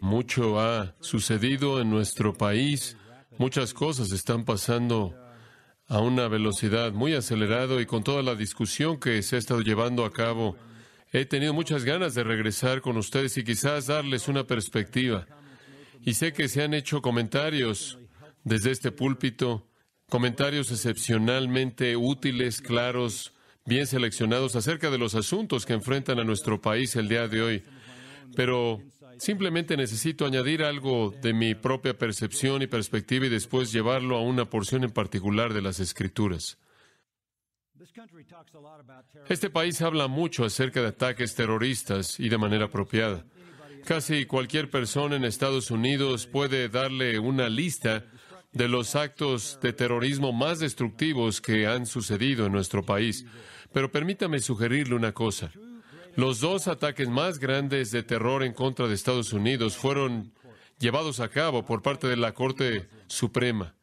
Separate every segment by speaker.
Speaker 1: Mucho ha sucedido en nuestro país. Muchas cosas están pasando a una velocidad muy acelerada y con toda la discusión que se ha estado llevando a cabo, he tenido muchas ganas de regresar con ustedes y quizás darles una perspectiva. Y sé que se han hecho comentarios desde este púlpito, comentarios excepcionalmente útiles, claros, bien seleccionados acerca de los asuntos que enfrentan a nuestro país el día de hoy. Pero Simplemente necesito añadir algo de mi propia percepción y perspectiva y después llevarlo a una porción en particular de las Escrituras. Este país habla mucho acerca de ataques terroristas y de manera apropiada. Casi cualquier persona en Estados Unidos puede darle una lista de los actos de terrorismo más destructivos que han sucedido en nuestro país. Pero permítame sugerirle una cosa. Los dos ataques más grandes de terror en contra de Estados Unidos fueron llevados a cabo por parte de la Corte Suprema.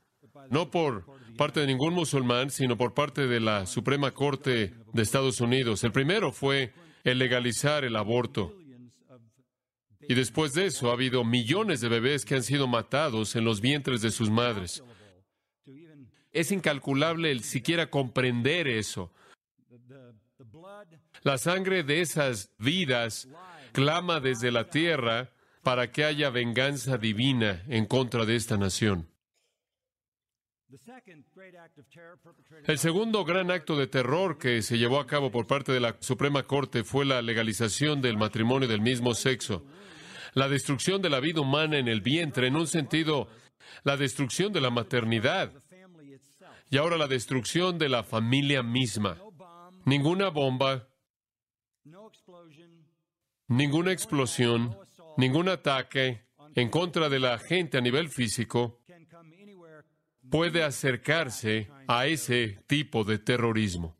Speaker 1: No por parte de ningún musulmán, sino por parte de la Suprema Corte de Estados Unidos. El primero fue el legalizar el aborto. Y después de eso ha habido millones de bebés que han sido matados en los vientres de sus madres. Es incalculable el siquiera comprender eso. La sangre de esas vidas clama desde la tierra para que haya venganza divina en contra de esta nación. El segundo gran acto de terror que se llevó a cabo por parte de la Suprema Corte fue la legalización del matrimonio del mismo sexo, la destrucción de la vida humana en el vientre, en un sentido, la destrucción de la maternidad y ahora la destrucción de la familia misma. Ninguna bomba, ninguna explosión, ningún ataque en contra de la gente a nivel físico puede acercarse a ese tipo de terrorismo.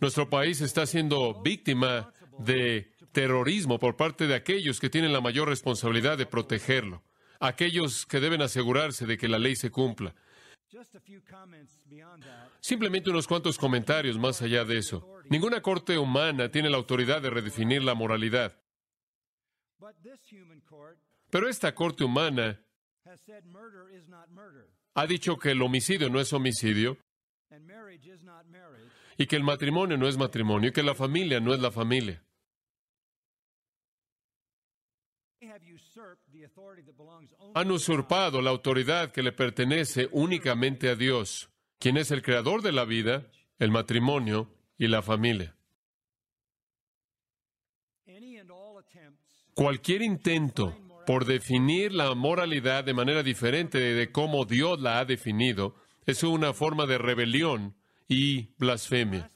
Speaker 1: Nuestro país está siendo víctima de terrorismo por parte de aquellos que tienen la mayor responsabilidad de protegerlo, aquellos que deben asegurarse de que la ley se cumpla. Simplemente unos cuantos comentarios más allá de eso. Ninguna corte humana tiene la autoridad de redefinir la moralidad. Pero esta corte humana ha dicho que el homicidio no es homicidio y que el matrimonio no es matrimonio y que la familia no es la familia. Han usurpado la autoridad que le pertenece únicamente a Dios, quien es el creador de la vida, el matrimonio y la familia. Cualquier intento por definir la moralidad de manera diferente de cómo Dios la ha definido es una forma de rebelión y blasfemia.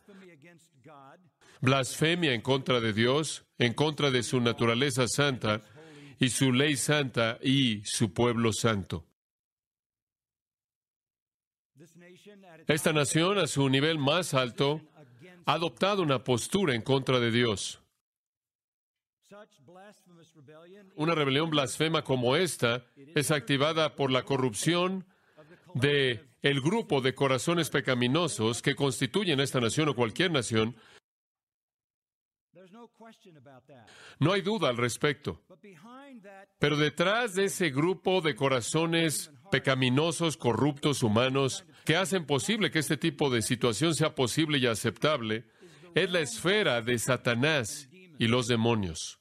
Speaker 1: Blasfemia en contra de Dios, en contra de su naturaleza santa y su ley santa y su pueblo santo. Esta nación, a su nivel más alto, ha adoptado una postura en contra de Dios. Una rebelión blasfema como esta es activada por la corrupción de el grupo de corazones pecaminosos que constituyen esta nación o cualquier nación. No hay duda al respecto. Pero detrás de ese grupo de corazones pecaminosos, corruptos, humanos, que hacen posible que este tipo de situación sea posible y aceptable, es la esfera de Satanás y los demonios.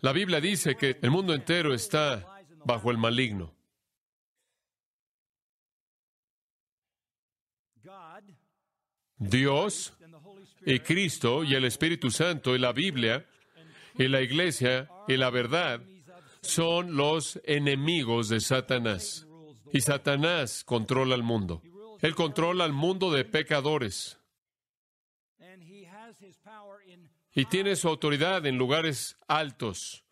Speaker 1: La Biblia dice que el mundo entero está bajo el maligno. Dios y Cristo y el Espíritu Santo y la Biblia y la Iglesia y la verdad son los enemigos de Satanás. Y Satanás controla el mundo. Él controla el mundo de pecadores. Y tiene su autoridad en lugares altos.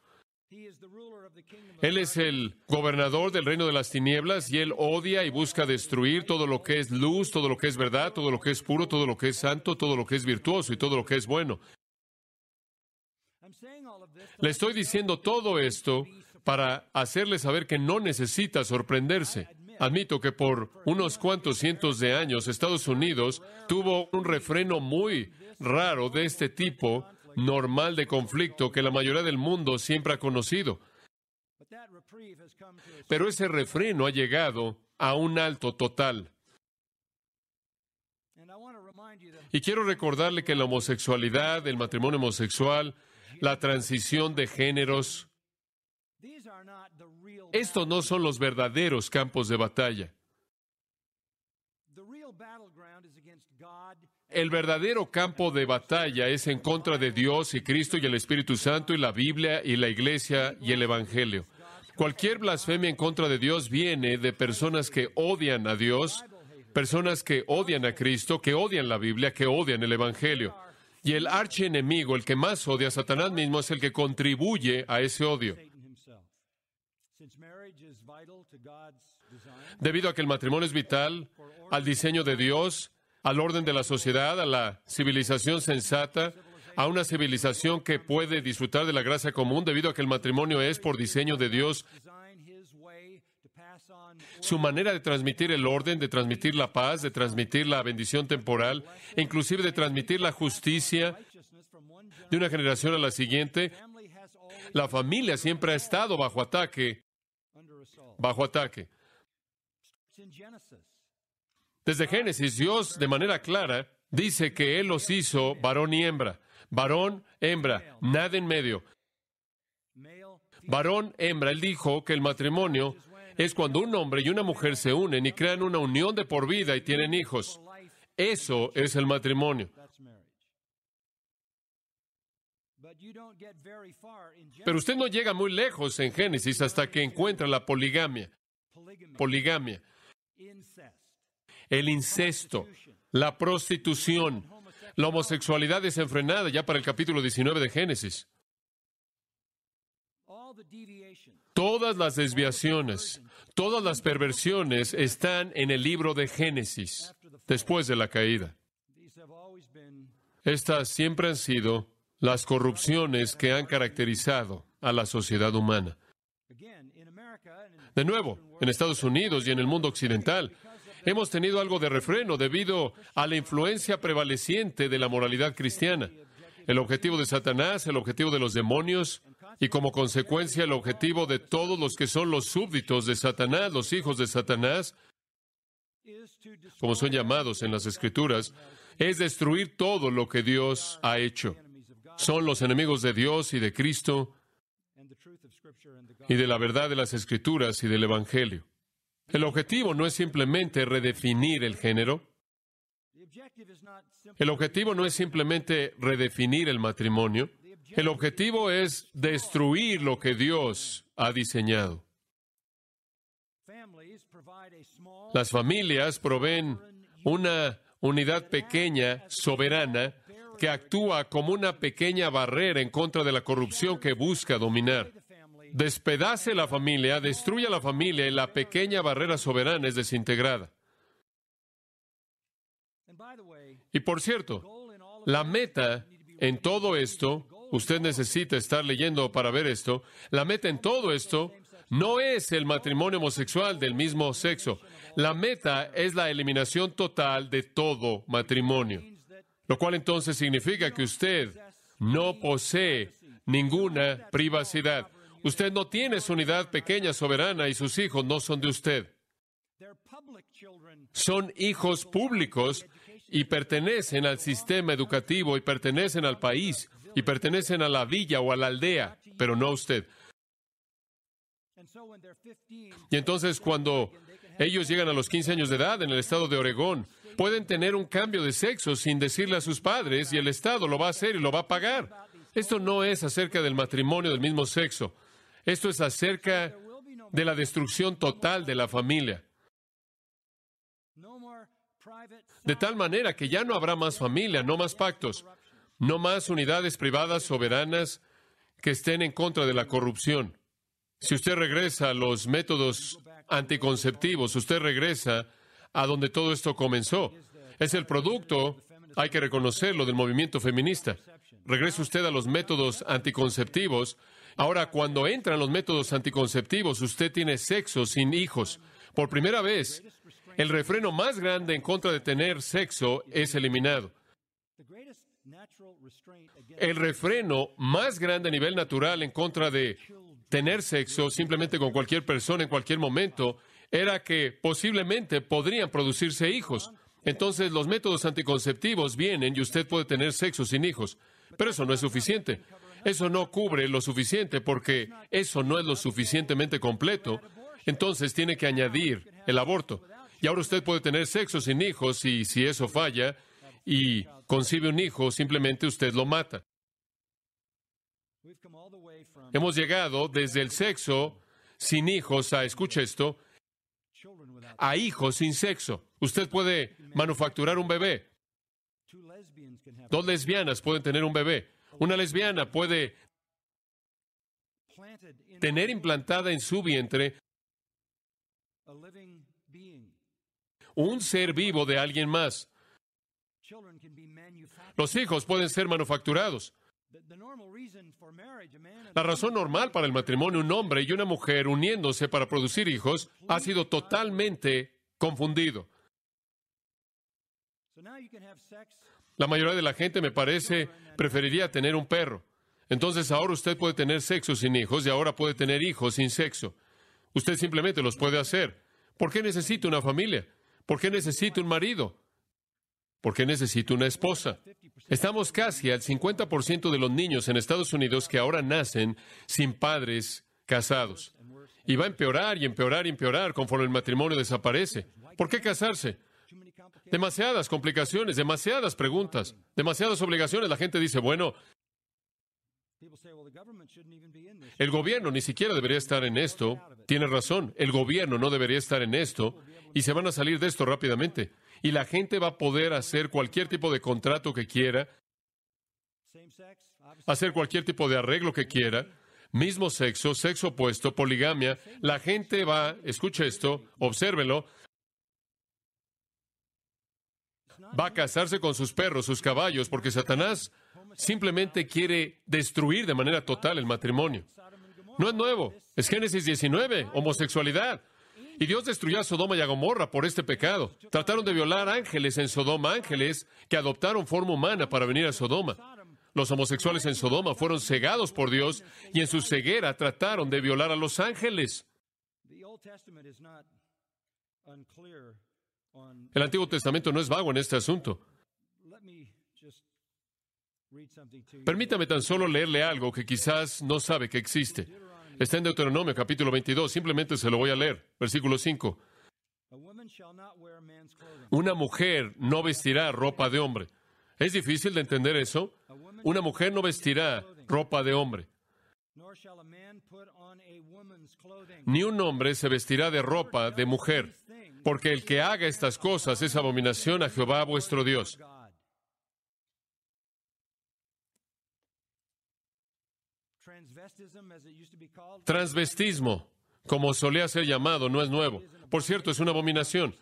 Speaker 1: Él es el gobernador del reino de las tinieblas y él odia y busca destruir todo lo que es luz, todo lo que es verdad, todo lo que es puro, todo lo que es santo, todo lo que es virtuoso y todo lo que es bueno. Le estoy diciendo todo esto para hacerle saber que no necesita sorprenderse. Admito que por unos cuantos cientos de años Estados Unidos tuvo un refreno muy raro de este tipo, normal de conflicto, que la mayoría del mundo siempre ha conocido. Pero ese refreno ha llegado a un alto total. Y quiero recordarle que la homosexualidad, el matrimonio homosexual, la transición de géneros, estos no son los verdaderos campos de batalla. El verdadero campo de batalla es en contra de Dios y Cristo y el Espíritu Santo y la Biblia y la Iglesia y el Evangelio. Cualquier blasfemia en contra de Dios viene de personas que odian a Dios, personas que odian a Cristo, que odian la Biblia, que odian el Evangelio. Y el archienemigo, el que más odia a Satanás mismo, es el que contribuye a ese odio. Debido a que el matrimonio es vital al diseño de Dios, al orden de la sociedad, a la civilización sensata, a una civilización que puede disfrutar de la gracia común, debido a que el matrimonio es, por diseño de Dios, su manera de transmitir el orden, de transmitir la paz, de transmitir la bendición temporal, inclusive de transmitir la justicia de una generación a la siguiente. La familia siempre ha estado bajo ataque, bajo ataque. Desde Génesis, Dios de manera clara dice que Él los hizo varón y hembra, varón, hembra, nada en medio. Varón, hembra, Él dijo que el matrimonio es cuando un hombre y una mujer se unen y crean una unión de por vida y tienen hijos. Eso es el matrimonio. Pero usted no llega muy lejos en Génesis hasta que encuentra la poligamia. Poligamia. El incesto, la prostitución, la homosexualidad desenfrenada ya para el capítulo 19 de Génesis. Todas las desviaciones, todas las perversiones están en el libro de Génesis, después de la caída. Estas siempre han sido las corrupciones que han caracterizado a la sociedad humana. De nuevo, en Estados Unidos y en el mundo occidental, hemos tenido algo de refreno debido a la influencia prevaleciente de la moralidad cristiana. El objetivo de Satanás, el objetivo de los demonios y como consecuencia el objetivo de todos los que son los súbditos de Satanás, los hijos de Satanás, como son llamados en las Escrituras, es destruir todo lo que Dios ha hecho. Son los enemigos de Dios y de Cristo y de la verdad de las Escrituras y del Evangelio. El objetivo no es simplemente redefinir el género. El objetivo no es simplemente redefinir el matrimonio. El objetivo es destruir lo que Dios ha diseñado. Las familias proveen una unidad pequeña, soberana, que actúa como una pequeña barrera en contra de la corrupción que busca dominar. Despedace la familia, destruye la familia y la pequeña barrera soberana es desintegrada. Y por cierto, la meta en todo esto, usted necesita estar leyendo para ver esto, la meta en todo esto no es el matrimonio homosexual del mismo sexo. La meta es la eliminación total de todo matrimonio. Lo cual entonces significa que usted no posee ninguna privacidad. Usted no tiene su unidad pequeña, soberana, y sus hijos no son de usted. Son hijos públicos y pertenecen al sistema educativo y pertenecen al país y pertenecen a la villa o a la aldea, pero no a usted. Y entonces cuando ellos llegan a los 15 años de edad en el estado de Oregón, pueden tener un cambio de sexo sin decirle a sus padres y el Estado lo va a hacer y lo va a pagar. Esto no es acerca del matrimonio del mismo sexo. Esto es acerca de la destrucción total de la familia. De tal manera que ya no habrá más familia, no más pactos, no más unidades privadas soberanas que estén en contra de la corrupción. Si usted regresa a los métodos anticonceptivos, usted regresa a donde todo esto comenzó. Es el producto, hay que reconocerlo, del movimiento feminista. Regresa usted a los métodos anticonceptivos. Ahora, cuando entran los métodos anticonceptivos, usted tiene sexo sin hijos. Por primera vez, el refreno más grande en contra de tener sexo es eliminado. El refreno más grande a nivel natural en contra de tener sexo simplemente con cualquier persona en cualquier momento era que posiblemente podrían producirse hijos. Entonces los métodos anticonceptivos vienen y usted puede tener sexo sin hijos. Pero eso no es suficiente. Eso no cubre lo suficiente porque eso no es lo suficientemente completo. Entonces tiene que añadir el aborto. Y ahora usted puede tener sexo sin hijos y si eso falla y concibe un hijo, simplemente usted lo mata. Hemos llegado desde el sexo sin hijos a, escuche esto, a hijos sin sexo. Usted puede manufacturar un bebé. Dos lesbianas pueden tener un bebé. Una lesbiana puede tener implantada en su vientre un ser vivo de alguien más. Los hijos pueden ser manufacturados. La razón normal para el matrimonio, un hombre y una mujer uniéndose para producir hijos, ha sido totalmente confundido. La mayoría de la gente, me parece, preferiría tener un perro. Entonces ahora usted puede tener sexo sin hijos y ahora puede tener hijos sin sexo. Usted simplemente los puede hacer. ¿Por qué necesita una familia? ¿Por qué necesita un marido? ¿Por qué necesita una esposa? Estamos casi al 50% de los niños en Estados Unidos que ahora nacen sin padres casados. Y va a empeorar y empeorar y empeorar conforme el matrimonio desaparece. ¿Por qué casarse? Demasiadas complicaciones, demasiadas preguntas, demasiadas obligaciones. La gente dice, bueno, el gobierno ni siquiera debería estar en esto. Tiene razón, el gobierno no debería estar en esto y se van a salir de esto rápidamente y la gente va a poder hacer cualquier tipo de contrato que quiera, hacer cualquier tipo de arreglo que quiera, mismo sexo, sexo opuesto, poligamia, la gente va, escuche esto, obsérvelo, va a casarse con sus perros, sus caballos, porque Satanás simplemente quiere destruir de manera total el matrimonio. No es nuevo, es Génesis 19, homosexualidad. Y Dios destruyó a Sodoma y a Gomorra por este pecado. Trataron de violar ángeles en Sodoma, ángeles que adoptaron forma humana para venir a Sodoma. Los homosexuales en Sodoma fueron cegados por Dios y en su ceguera trataron de violar a los ángeles. El Antiguo Testamento no es vago en este asunto. Permítame tan solo leerle algo que quizás no sabe que existe. Está en Deuteronomio capítulo 22, simplemente se lo voy a leer. Versículo 5. Una mujer no vestirá ropa de hombre. ¿Es difícil de entender eso? Una mujer no vestirá ropa de hombre. Ni un hombre se vestirá de ropa de mujer, porque el que haga estas cosas es abominación a Jehová vuestro Dios. Transvestismo, como solía ser llamado, no es nuevo. Por cierto, es una abominación.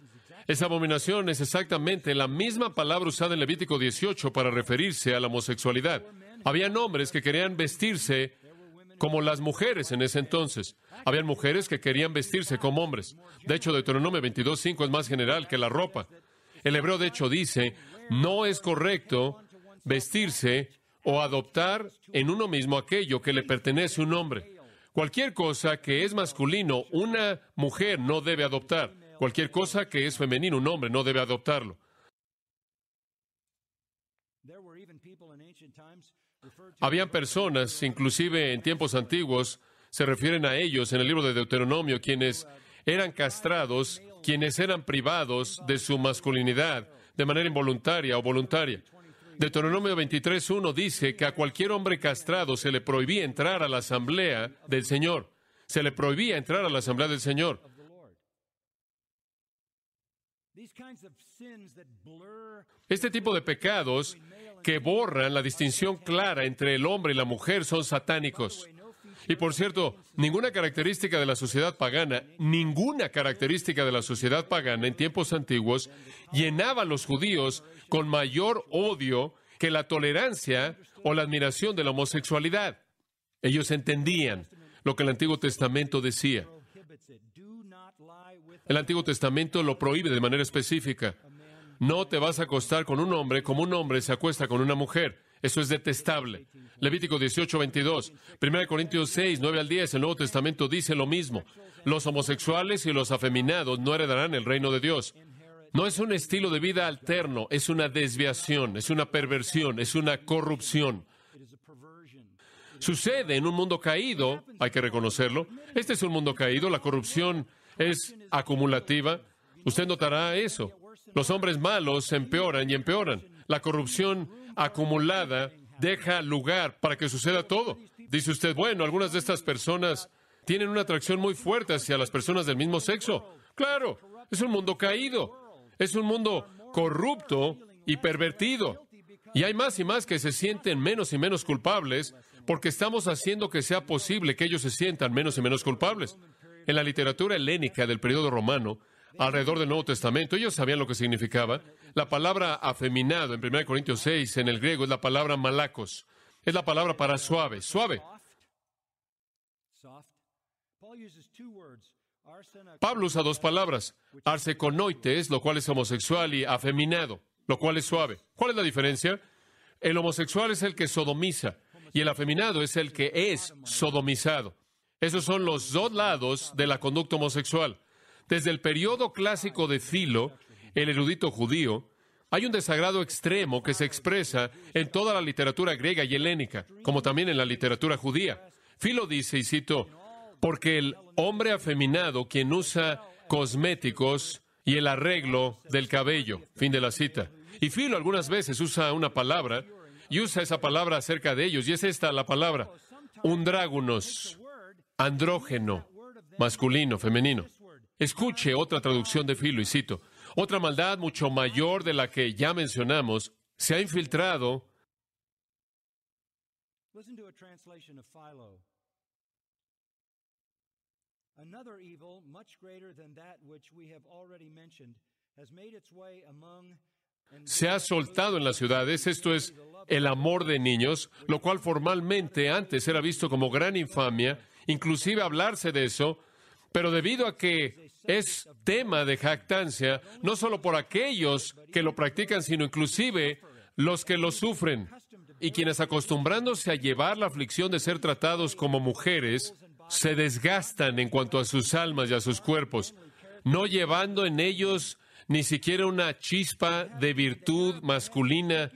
Speaker 1: Esa abominación es exactamente la misma palabra usada en Levítico 18 para referirse a la homosexualidad. Había hombres que querían vestirse como las mujeres en ese entonces. Habían mujeres que querían vestirse como hombres. De hecho, Deuteronomio 22.5 es más general que la ropa. El hebreo, de hecho, dice, no es correcto vestirse o adoptar en uno mismo aquello que le pertenece a un hombre. Cualquier cosa que es masculino, una mujer no debe adoptar. Cualquier cosa que es femenino, un hombre no debe adoptarlo. Habían personas, inclusive en tiempos antiguos, se refieren a ellos en el libro de Deuteronomio, quienes eran castrados, quienes eran privados de su masculinidad de manera involuntaria o voluntaria. Deuteronomio 23.1 dice que a cualquier hombre castrado se le prohibía entrar a la asamblea del Señor. Se le prohibía entrar a la asamblea del Señor. Este tipo de pecados que borran la distinción clara entre el hombre y la mujer son satánicos. Y por cierto, ninguna característica de la sociedad pagana, ninguna característica de la sociedad pagana en tiempos antiguos llenaba a los judíos con mayor odio que la tolerancia o la admiración de la homosexualidad. Ellos entendían lo que el Antiguo Testamento decía. El Antiguo Testamento lo prohíbe de manera específica. No te vas a acostar con un hombre como un hombre se acuesta con una mujer. Eso es detestable. Levítico 18, 22. 1 Corintios 6, 9 al 10. El Nuevo Testamento dice lo mismo. Los homosexuales y los afeminados no heredarán el reino de Dios. No es un estilo de vida alterno, es una desviación, es una perversión, es una corrupción. Sucede en un mundo caído, hay que reconocerlo. Este es un mundo caído, la corrupción es acumulativa. Usted notará eso. Los hombres malos empeoran y empeoran. La corrupción acumulada deja lugar para que suceda todo. Dice usted, bueno, algunas de estas personas tienen una atracción muy fuerte hacia las personas del mismo sexo. Claro, es un mundo caído. Es un mundo corrupto y pervertido. Y hay más y más que se sienten menos y menos culpables porque estamos haciendo que sea posible que ellos se sientan menos y menos culpables. En la literatura helénica del periodo romano, alrededor del Nuevo Testamento, ellos sabían lo que significaba. La palabra afeminado en 1 Corintios 6 en el griego es la palabra malacos. Es la palabra para suave, suave. Pablo usa dos palabras, arseconoites, lo cual es homosexual, y afeminado, lo cual es suave. ¿Cuál es la diferencia? El homosexual es el que sodomiza y el afeminado es el que es sodomizado. Esos son los dos lados de la conducta homosexual. Desde el periodo clásico de Filo, el erudito judío, hay un desagrado extremo que se expresa en toda la literatura griega y helénica, como también en la literatura judía. Filo dice, y cito, porque el hombre afeminado, quien usa cosméticos y el arreglo del cabello. Fin de la cita. Y Filo algunas veces usa una palabra y usa esa palabra acerca de ellos, y es esta la palabra, undrágonos, andrógeno, masculino, femenino. Escuche otra traducción de Filo y cito, otra maldad mucho mayor de la que ya mencionamos se ha infiltrado. Another evil, much greater than that which we have already mentioned, has made its way among se ha soltado en las ciudades, esto es el amor de niños, lo cual formalmente antes era visto como gran infamia, inclusive hablarse de eso, pero debido a que es tema de jactancia, no solo por aquellos que lo practican, sino inclusive los que lo sufren, y quienes acostumbrándose a llevar la aflicción de ser tratados como mujeres, se desgastan en cuanto a sus almas y a sus cuerpos, no llevando en ellos ni siquiera una chispa de virtud masculina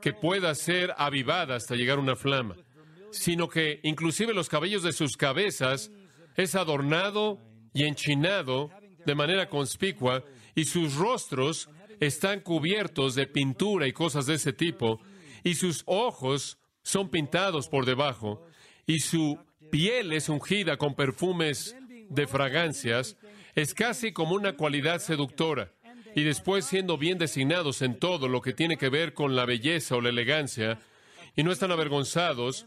Speaker 1: que pueda ser avivada hasta llegar a una flama, sino que inclusive los cabellos de sus cabezas es adornado y enchinado de manera conspicua y sus rostros están cubiertos de pintura y cosas de ese tipo, y sus ojos son pintados por debajo, y su piel es ungida con perfumes de fragancias, es casi como una cualidad seductora. Y después siendo bien designados en todo lo que tiene que ver con la belleza o la elegancia, y no están avergonzados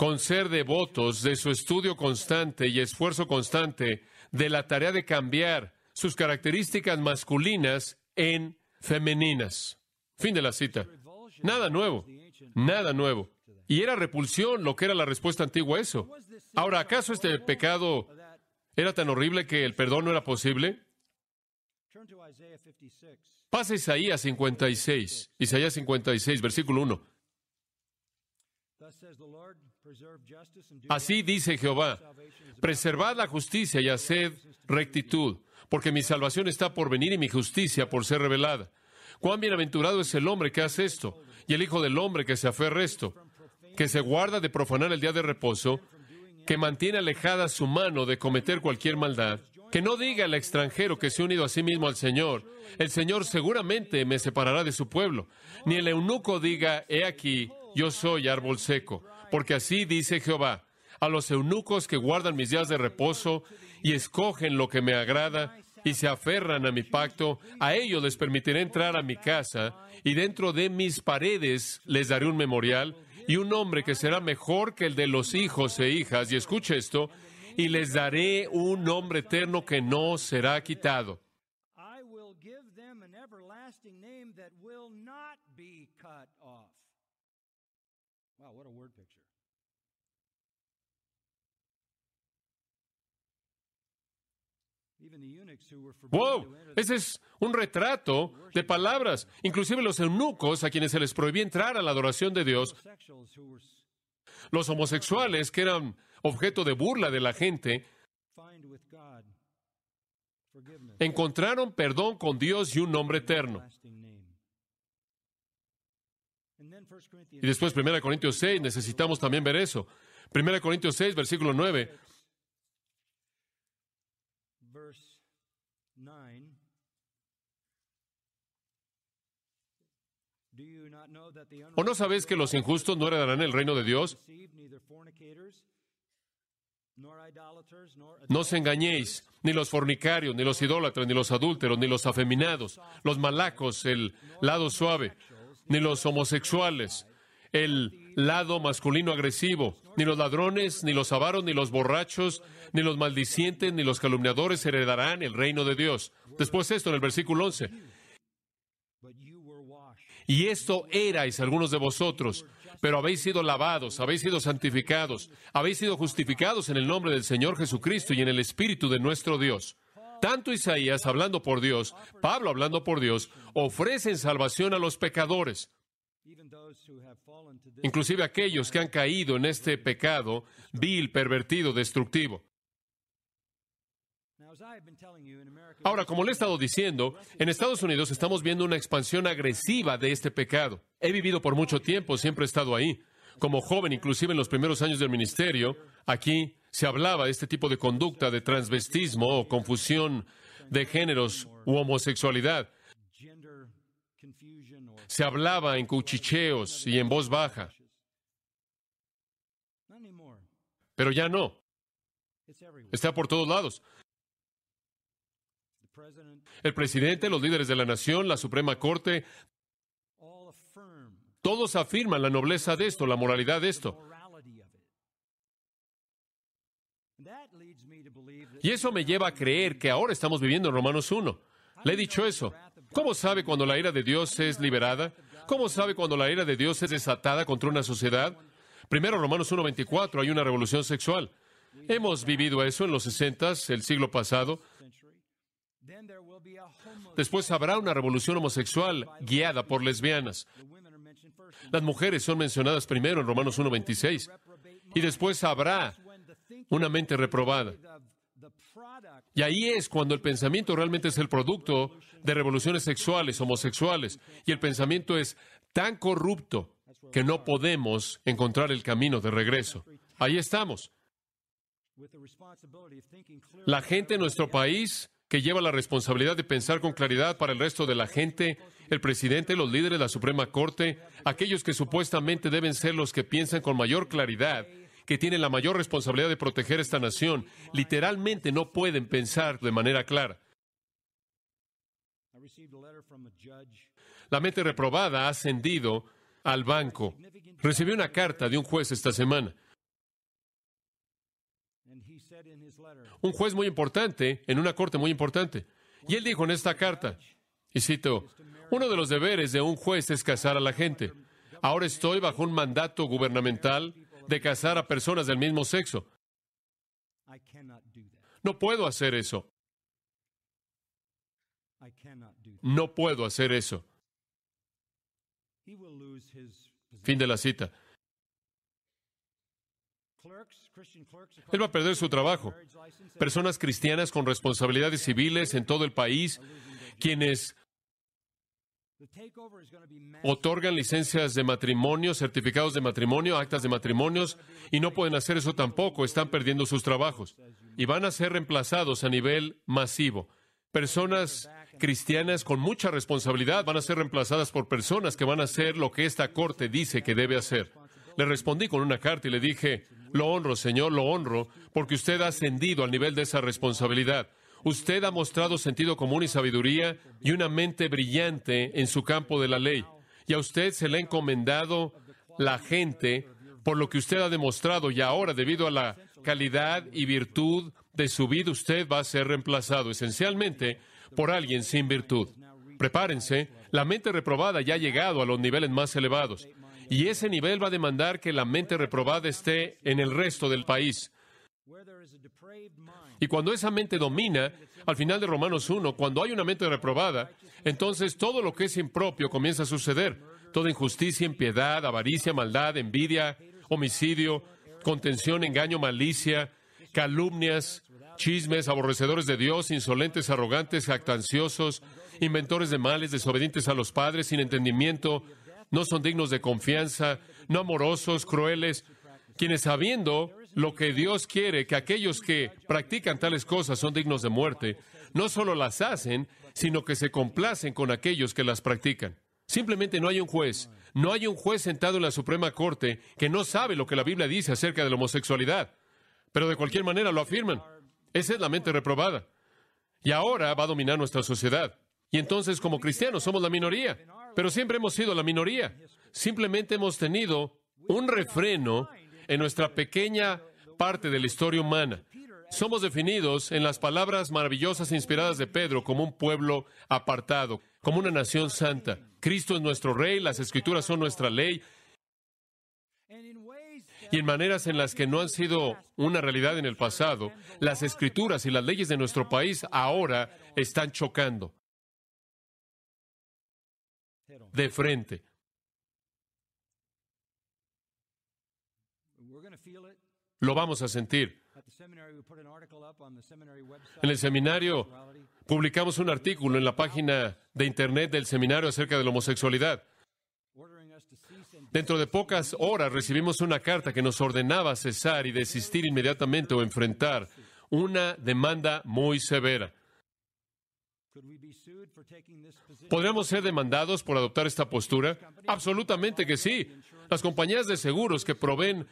Speaker 1: con ser devotos de su estudio constante y esfuerzo constante de la tarea de cambiar sus características masculinas en femeninas. Fin de la cita. Nada nuevo, nada nuevo. Y era repulsión lo que era la respuesta antigua a eso. Ahora, ¿acaso este pecado era tan horrible que el perdón no era posible? Pasa Isaías 56, Isaías 56, versículo 1. Así dice Jehová, preservad la justicia y haced rectitud, porque mi salvación está por venir y mi justicia por ser revelada. Cuán bienaventurado es el hombre que hace esto, y el Hijo del hombre que se aferra esto, que se guarda de profanar el día de reposo, que mantiene alejada su mano de cometer cualquier maldad, que no diga al extranjero que se ha unido a sí mismo al Señor, el Señor seguramente me separará de su pueblo, ni el eunuco diga, he aquí, yo soy árbol seco, porque así dice Jehová, a los eunucos que guardan mis días de reposo y escogen lo que me agrada y se aferran a mi pacto, a ellos les permitiré entrar a mi casa y dentro de mis paredes les daré un memorial y un nombre que será mejor que el de los hijos e hijas. Y escuche esto, y les daré un nombre eterno que no será quitado.
Speaker 2: Wow, what a word picture.
Speaker 1: ¡Wow! Ese es un retrato de palabras. Inclusive los eunucos, a quienes se les prohibía entrar a la adoración de Dios, los homosexuales, que eran objeto de burla de la gente, encontraron perdón con Dios y un nombre eterno.
Speaker 2: Everlasting name. And then 1 Corinthians
Speaker 1: Y después, 1 Corintios 6, necesitamos también ver eso. 1 Corintios 6, versículo 9. ¿O no sabéis que los injustos no heredarán el reino de Dios? No os engañéis, ni los fornicarios, ni los idólatras, ni los adúlteros, ni los afeminados, los malacos, el lado suave, ni los homosexuales, el lado masculino agresivo, ni los ladrones, ni los avaros, ni los borrachos, ni los maldicientes, ni los calumniadores heredarán el reino de Dios. Después esto en el versículo 11. Y esto erais algunos de vosotros, pero habéis sido lavados, habéis sido santificados, habéis sido justificados en el nombre del Señor Jesucristo y en el Espíritu de nuestro Dios. Tanto Isaías hablando por Dios, Pablo hablando por Dios, ofrecen salvación a los pecadores, inclusive aquellos que han caído en este pecado vil, pervertido, destructivo. Ahora, como le he estado diciendo, en Estados Unidos estamos viendo una expansión agresiva de este pecado. He vivido por mucho tiempo, siempre he estado ahí. Como joven, inclusive en los primeros años del ministerio, aquí se hablaba de este tipo de conducta de transvestismo o confusión de géneros u homosexualidad. Se hablaba en cuchicheos y en voz baja, pero ya no. Está por todos lados. El presidente, los líderes de la nación, la Suprema Corte, todos afirman la nobleza de esto, la moralidad de esto. Y eso me lleva a creer que ahora estamos viviendo en Romanos 1. Le he dicho eso. ¿Cómo sabe cuando la ira de Dios es liberada? ¿Cómo sabe cuando la ira de Dios es desatada contra una sociedad? Primero, Romanos 1.24, hay una revolución sexual. Hemos vivido eso en los 60, el siglo pasado. Después habrá una revolución homosexual guiada por lesbianas. Las mujeres son mencionadas primero en Romanos 1.26.
Speaker 2: Reprobate
Speaker 1: Y después habrá una mente reprobada. Y ahí es cuando el pensamiento realmente es el producto de revoluciones sexuales, homosexuales. Y el pensamiento es tan corrupto que no podemos encontrar el camino de regreso. Ahí estamos. La gente en nuestro país que lleva la responsabilidad de pensar con claridad para el resto de la gente, el presidente, los líderes, la Suprema Corte, aquellos que supuestamente deben ser los que piensan con mayor claridad, que tienen la mayor responsabilidad de proteger esta nación, literalmente no pueden pensar de manera clara. La mente reprobada ha ascendido al banco. Recibí una carta de un juez esta semana. Un juez muy importante, en una corte muy importante. Y él dijo en esta carta, y cito, uno de los deberes de un juez es casar a la gente. Ahora estoy bajo un mandato gubernamental de casar a personas del mismo sexo. No puedo hacer eso. No puedo hacer eso. Fin de la cita. Él va a perder su trabajo. Personas cristianas con responsabilidades civiles en todo el país, quienes otorgan licencias de matrimonio, certificados de matrimonio, actas de matrimonios, y no pueden hacer eso tampoco, están perdiendo sus trabajos. Y van a ser reemplazados a nivel masivo. Personas cristianas con mucha responsabilidad van a ser reemplazadas por personas que van a hacer lo que esta corte dice que debe hacer. Le respondí con una carta y le dije, lo honro, Señor, lo honro, porque usted ha ascendido al nivel de esa responsabilidad. Usted ha mostrado sentido común y sabiduría y una mente brillante en su campo de la ley. Y a usted se le ha encomendado la gente por lo que usted ha demostrado y ahora, debido a la calidad y virtud de su vida, usted va a ser reemplazado esencialmente por alguien sin virtud. Prepárense, la mente reprobada ya ha llegado a los niveles más elevados. Y ese nivel va a demandar que la mente reprobada esté en el resto del país. Y cuando esa mente domina, al final de Romanos 1, cuando hay una mente reprobada, entonces todo lo que es impropio comienza a suceder. Toda injusticia, impiedad, avaricia, maldad, envidia, homicidio, contención, engaño, malicia, calumnias, chismes, aborrecedores de Dios, insolentes, arrogantes, jactanciosos, inventores de males, desobedientes a los padres, sin entendimiento, no son dignos de confianza, no amorosos, crueles, quienes sabiendo lo que Dios quiere, que aquellos que practican tales cosas son dignos de muerte, no solo las hacen, sino que se complacen con aquellos que las practican. Simplemente no hay un juez, no hay un juez sentado en la Suprema Corte que no sabe lo que la Biblia dice acerca de la homosexualidad, pero de cualquier manera lo afirman. Esa es la mente reprobada. Y ahora va a dominar nuestra sociedad. Y entonces como cristianos somos la minoría, pero siempre hemos sido la minoría. Simplemente hemos tenido un refreno en nuestra pequeña parte de la historia humana. Somos definidos en las palabras maravillosas inspiradas de Pedro como un pueblo apartado, como una nación santa. Cristo es nuestro rey, las escrituras son nuestra ley, y en maneras en las que no han sido una realidad en el pasado, las escrituras y las leyes de nuestro país ahora están chocando de frente. Lo vamos a sentir. En el seminario publicamos un artículo en la página de internet del seminario acerca de la homosexualidad. Dentro de pocas horas recibimos una carta que nos ordenaba cesar y desistir inmediatamente o enfrentar una demanda muy severa. ¿Podríamos ser demandados por adoptar esta postura? Absolutamente que sí. Las compañías de seguros que proveen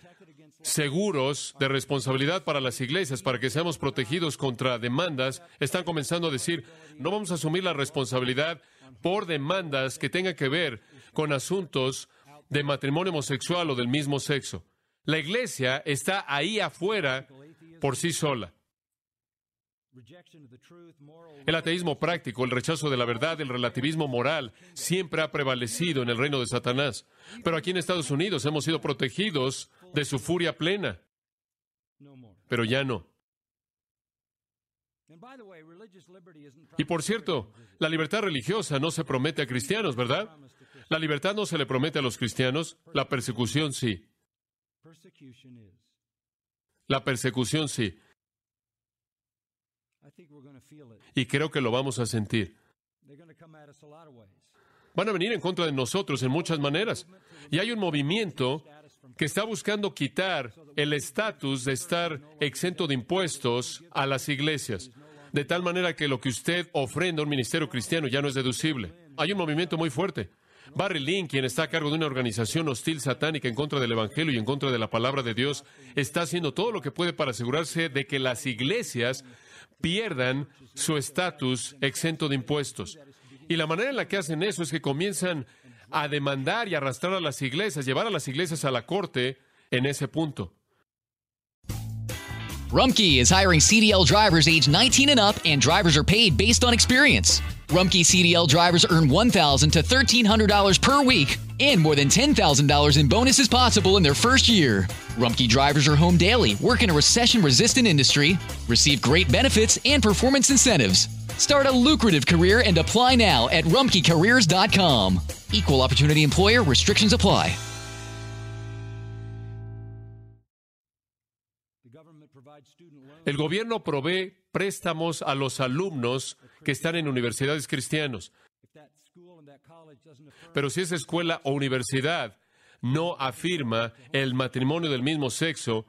Speaker 1: seguros de responsabilidad para las iglesias, para que seamos protegidos contra demandas, están comenzando a decir, no vamos a asumir la responsabilidad por demandas que tengan que ver con asuntos de matrimonio homosexual o del mismo sexo. La iglesia está ahí afuera por sí sola. El ateísmo práctico, el rechazo de la verdad, el relativismo moral, siempre ha prevalecido en el reino de Satanás. Pero aquí en Estados Unidos hemos sido protegidos de su furia plena. Pero ya no. Y por cierto, la libertad religiosa no se promete a cristianos, ¿verdad? La libertad no se le promete a los cristianos, la persecución sí. La persecución sí. Y creo que lo vamos a sentir. Van a venir en contra de nosotros en muchas maneras. Y hay un movimiento que está buscando quitar el estatus de estar exento de impuestos a las iglesias, de tal manera que lo que usted ofrenda a un ministerio cristiano ya no es deducible. Hay un movimiento muy fuerte. Barry Lynn, quien está a cargo de una organización hostil satánica en contra del Evangelio y en contra de la palabra de Dios, está haciendo todo lo que puede para asegurarse de que las iglesias pierdan su estatus exento de impuestos. Y la manera en la que hacen eso es que comienzan a demandar y arrastrar a las iglesias, llevar a las iglesias a la corte en ese punto.
Speaker 3: Rumkey is hiring CDL drivers age 19 and up, and drivers are paid based on experience. Rumkey CDL drivers earn $1,000 to $1,300 per week, and more than $10,000 in bonuses possible in their first year. Rumkey drivers are home daily, work in a recession resistant industry, receive great benefits and performance incentives. Start a lucrative career and apply now at rumkeycareers.com. Equal opportunity employer restrictions apply.
Speaker 1: El gobierno provee préstamos a los alumnos que están en universidades cristianos. Pero si esa escuela o universidad no afirma el matrimonio del mismo sexo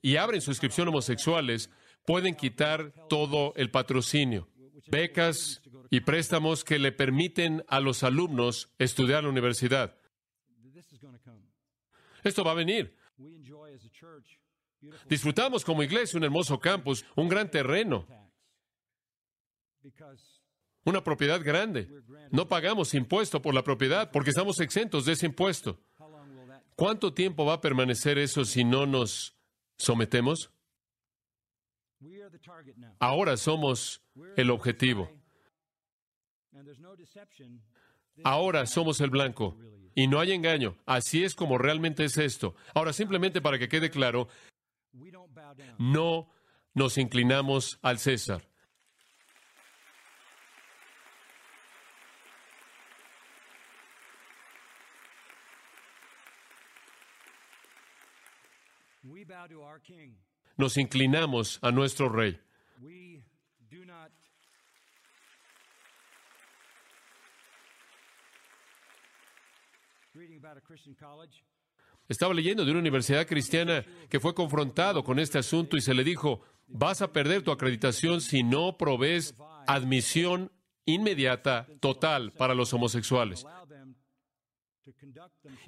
Speaker 1: y abren su inscripción homosexuales, pueden quitar todo el patrocinio, becas y préstamos que le permiten a los alumnos estudiar en la universidad. Esto va a venir. Disfrutamos como iglesia un hermoso campus, un gran terreno, una propiedad grande. No pagamos impuesto por la propiedad porque estamos exentos de ese impuesto. ¿Cuánto tiempo va a permanecer eso si no nos sometemos? Ahora somos el objetivo. Ahora somos el blanco. Y no hay engaño. Así es como realmente es esto. Ahora, simplemente para que quede claro, no nos inclinamos al César. Nos inclinamos a nuestro rey. Estaba leyendo de una universidad cristiana que fue confrontado con este asunto y se le dijo, vas a perder tu acreditación si no provees admisión inmediata, total, para los homosexuales.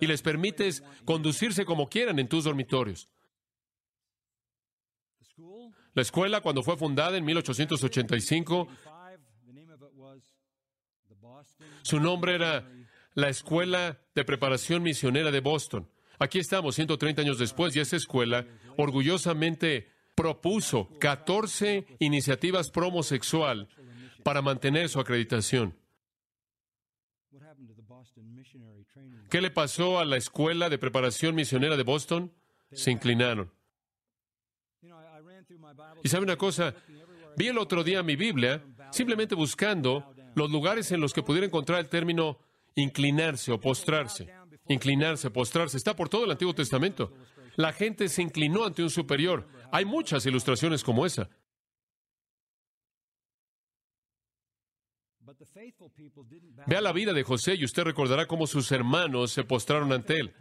Speaker 1: Y les permites conducirse como quieran en tus dormitorios. La escuela, cuando fue fundada en 1885, su nombre era la Escuela de Preparación Misionera de Boston. Aquí estamos, 130 años después, y esa escuela orgullosamente propuso 14 iniciativas promosexual para mantener su acreditación. ¿Qué le pasó a la Escuela de Preparación Misionera de Boston? Se inclinaron. Y sabe una cosa, vi el otro día mi Biblia simplemente buscando los lugares en los que pudiera encontrar el término inclinarse o postrarse. Inclinarse, postrarse. Está por todo el Antiguo Testamento. La gente se inclinó ante un superior. Hay muchas ilustraciones como esa. Vea la vida de José y usted recordará cómo sus hermanos se postraron ante él.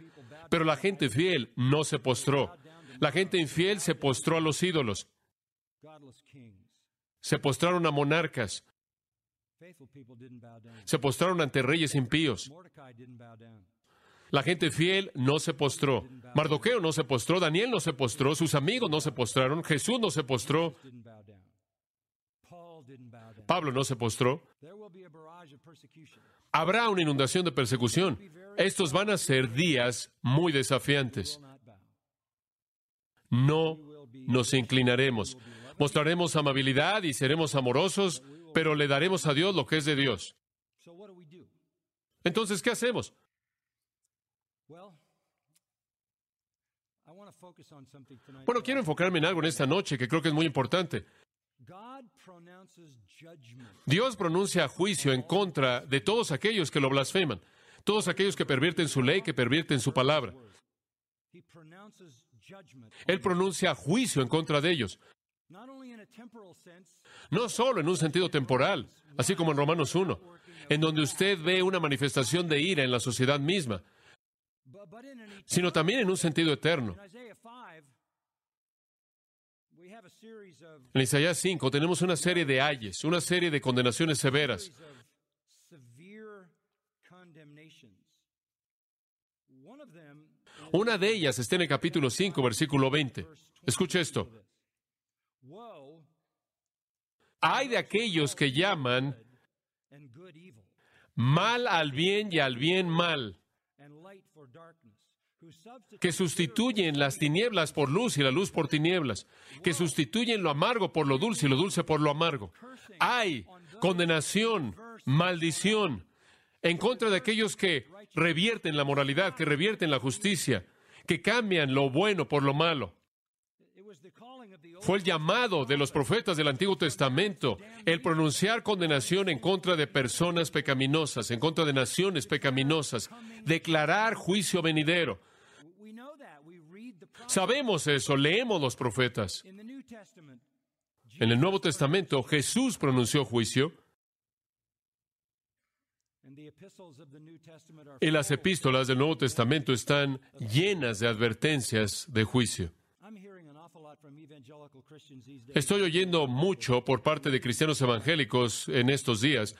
Speaker 1: Pero la gente fiel no se postró. La gente infiel se postró a los ídolos. Se postraron a monarcas. Se postraron ante reyes impíos. La gente fiel no se postró. Mardoqueo no se postró. Daniel no se postró. Sus amigos no se postraron. Jesús no se postró. Pablo no se postró. Habrá una inundación de persecución. Estos van a ser días muy desafiantes. No nos inclinaremos. Mostraremos amabilidad y seremos amorosos, pero le daremos a Dios lo que es de Dios. Entonces, ¿qué hacemos? Bueno, quiero enfocarme en algo en esta noche que creo que es muy importante. Dios pronuncia juicio en contra de todos aquellos que lo blasfeman, todos aquellos que pervierten su ley, que pervierten su palabra. Él pronuncia juicio en contra de ellos. No solo en un sentido temporal, así como en Romanos 1, en donde usted ve una manifestación de ira en la sociedad misma, sino también en un sentido eterno. En Isaías 5 tenemos una serie de ayes, una serie de condenaciones severas. Una de ellas está en el capítulo 5, versículo 20. Escuche esto. Hay de aquellos que llaman mal al bien y al bien mal, que sustituyen las tinieblas por luz y la luz por tinieblas, que sustituyen lo amargo por lo dulce y lo dulce por lo amargo. Hay condenación, maldición en contra de aquellos que revierten la moralidad, que revierten la justicia, que cambian lo bueno por lo malo. Fue el llamado de los profetas del Antiguo Testamento, el pronunciar condenación en contra de personas pecaminosas, en contra de naciones pecaminosas, declarar juicio venidero. Sabemos eso, leemos los profetas. En el Nuevo Testamento, Jesús pronunció juicio y las epístolas del Nuevo Testamento están llenas de advertencias de juicio. Estoy oyendo mucho por parte de cristianos evangélicos en estos días,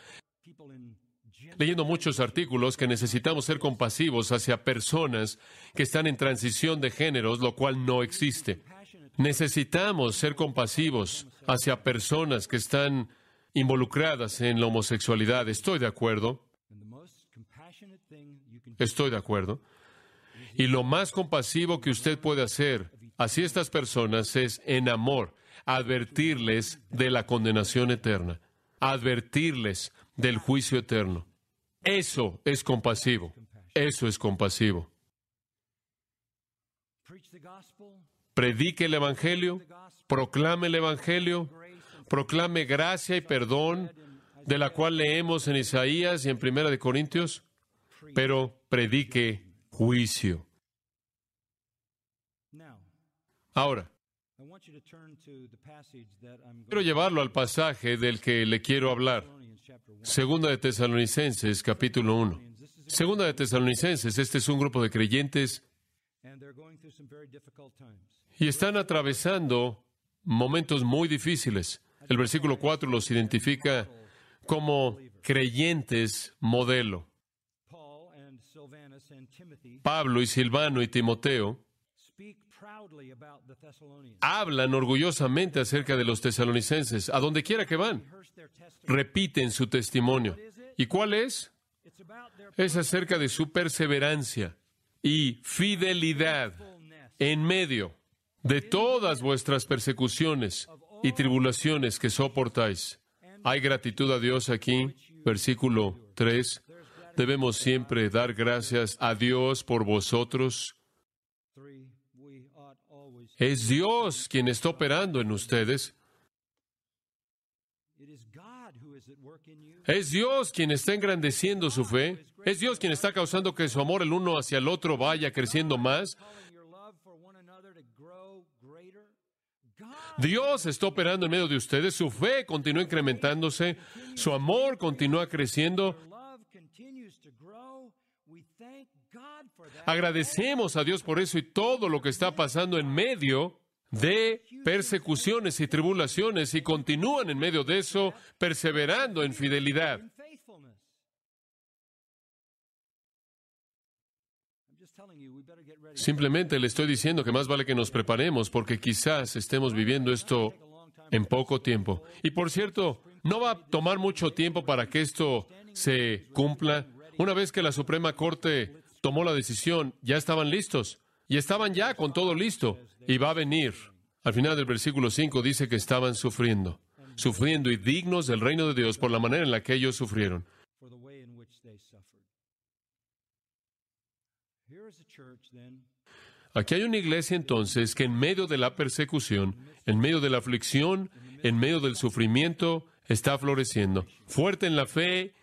Speaker 1: leyendo muchos artículos que necesitamos ser compasivos hacia personas que están en transición de géneros, lo cual no existe. Necesitamos ser compasivos hacia personas que están involucradas en la homosexualidad. Estoy de acuerdo, estoy de acuerdo. Y lo más compasivo que usted puede hacer hacia estas personas es, en amor, advertirles de la condenación eterna, advertirles del juicio eterno. Eso es compasivo. Eso es compasivo. Predique el Evangelio, proclame el Evangelio, proclame gracia y perdón, de la cual leemos en Isaías y en Primera de Corintios, pero predique juicio.
Speaker 2: I'm
Speaker 1: quiero llevarlo al pasaje del que le quiero hablar.
Speaker 2: Thessalonians chapter 1.
Speaker 1: Segunda de Tesalonicenses, capítulo 1. Segunda de Tesalonicenses, este es un grupo de creyentes y están atravesando momentos muy difíciles. El versículo 4 los identifica como creyentes modelo. Pablo y Silvano y Timoteo hablan orgullosamente acerca de los tesalonicenses, a donde quiera que van. Repiten su testimonio. ¿Y cuál es? Es acerca de su perseverancia y fidelidad en medio de todas vuestras persecuciones y tribulaciones que soportáis. Hay gratitud a Dios aquí, versículo 3. Debemos siempre dar gracias a Dios por vosotros. Es Dios quien está operando en ustedes. Es Dios quien está engrandeciendo su fe. Es Dios quien está causando que su amor el uno hacia el otro vaya creciendo más. Dios está operando en medio de ustedes. Su fe continúa incrementándose. Su amor continúa creciendo. Agradecemos a Dios por eso y todo lo que está pasando en medio de persecuciones y tribulaciones y continúan en medio de eso perseverando en fidelidad. Simplemente le estoy diciendo que más vale que nos preparemos porque quizás estemos viviendo esto en poco tiempo. Y por cierto, no va a tomar mucho tiempo para que esto se cumpla. Una vez que la Suprema Corte tomó la decisión, ya estaban listos y estaban ya con todo listo. Y va a venir. Al final del versículo 5 dice que estaban sufriendo, sufriendo y dignos del reino de Dios por la manera en la que ellos sufrieron. Aquí hay una iglesia entonces que en medio de la persecución, en medio de la aflicción, en medio del sufrimiento, está floreciendo, fuerte en la fe